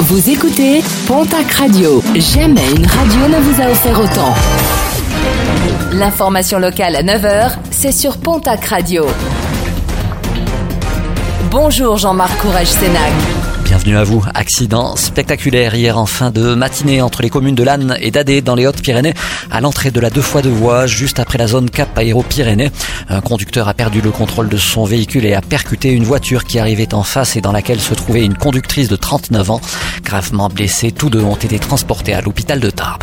Vous écoutez Pontac Radio. Jamais une radio ne vous a offert autant. L'information locale à 9h, c'est sur Pontac Radio. Bonjour Jean-Marc Courage Sénac. Bienvenue à vous. Accident spectaculaire hier en fin de matinée entre les communes de Lannes et d'Adé dans les Hautes-Pyrénées à l'entrée de la deux fois de voie juste après la zone Cap Aéro-Pyrénées. Un conducteur a perdu le contrôle de son véhicule et a percuté une voiture qui arrivait en face et dans laquelle se trouvait une conductrice de 39 ans. Gravement blessés, tous deux ont été transportés à l'hôpital de Tarbes.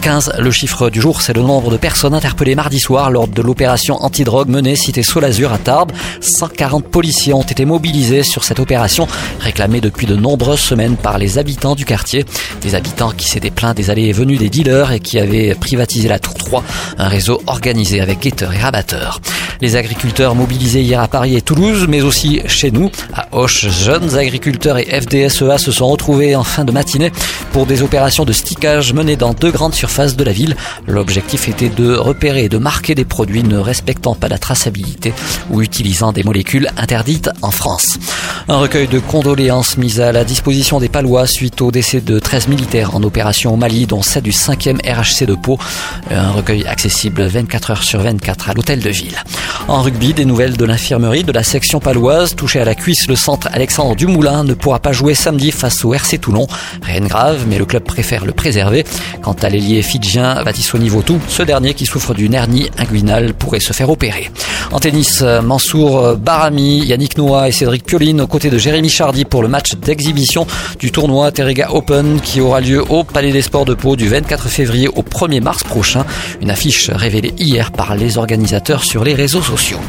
15, le chiffre du jour, c'est le nombre de personnes interpellées mardi soir lors de l'opération antidrogue menée cité Solazur à Tarbes. 140 policiers ont été mobilisés sur cette opération réclamée depuis de nombreuses semaines par les habitants du quartier. Des habitants qui s'étaient plaints des allées et venues des dealers et qui avaient privatisé la Tour 3, un réseau organisé avec guetteurs et rabatteurs. Les agriculteurs mobilisés hier à Paris et Toulouse, mais aussi chez nous, à Auch, jeunes agriculteurs et FDSEA se sont retrouvés en fin de matinée pour des opérations de stickage menées dans deux grandes surfaces de la ville. L'objectif était de repérer et de marquer des produits ne respectant pas la traçabilité ou utilisant des molécules interdites en France. Un recueil de condoléances mis à la disposition des Palois suite au décès de 13 militaires en opération au Mali, dont 7 du 5e RHC de Pau. Un recueil accessible 24 heures sur 24 à l'hôtel de ville. En rugby, des nouvelles de l'infirmerie de la section paloise. Touché à la cuisse, le centre Alexandre Dumoulin ne pourra pas jouer samedi face au RC Toulon. Rien de grave, mais le club préfère le préserver. Quant à l'ailier fidjien Vatisoni Nivotou, ce dernier qui souffre d'une hernie inguinale pourrait se faire opérer. En tennis, Mansour Barami, Yannick Noah et Cédric Pioline aux côtés de Jérémy Chardy pour le match d'exhibition du tournoi Terrega Open qui aura lieu au Palais des Sports de Pau du 24 février au 1er mars prochain. Une affiche révélée hier par les organisateurs sur les réseaux sociaux.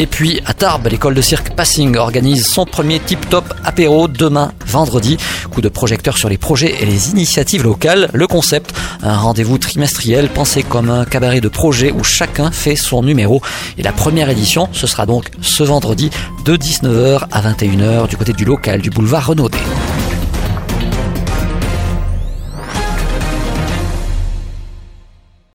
Et puis à Tarbes, l'école de cirque Passing organise son premier tip-top apéro demain vendredi. Coup de projecteur sur les projets et les initiatives locales. Le concept, un rendez-vous trimestriel pensé comme un cabaret de projets où chacun fait son numéro. Et la première édition, ce sera donc ce vendredi de 19h à 21h du côté du local du boulevard Renaudet.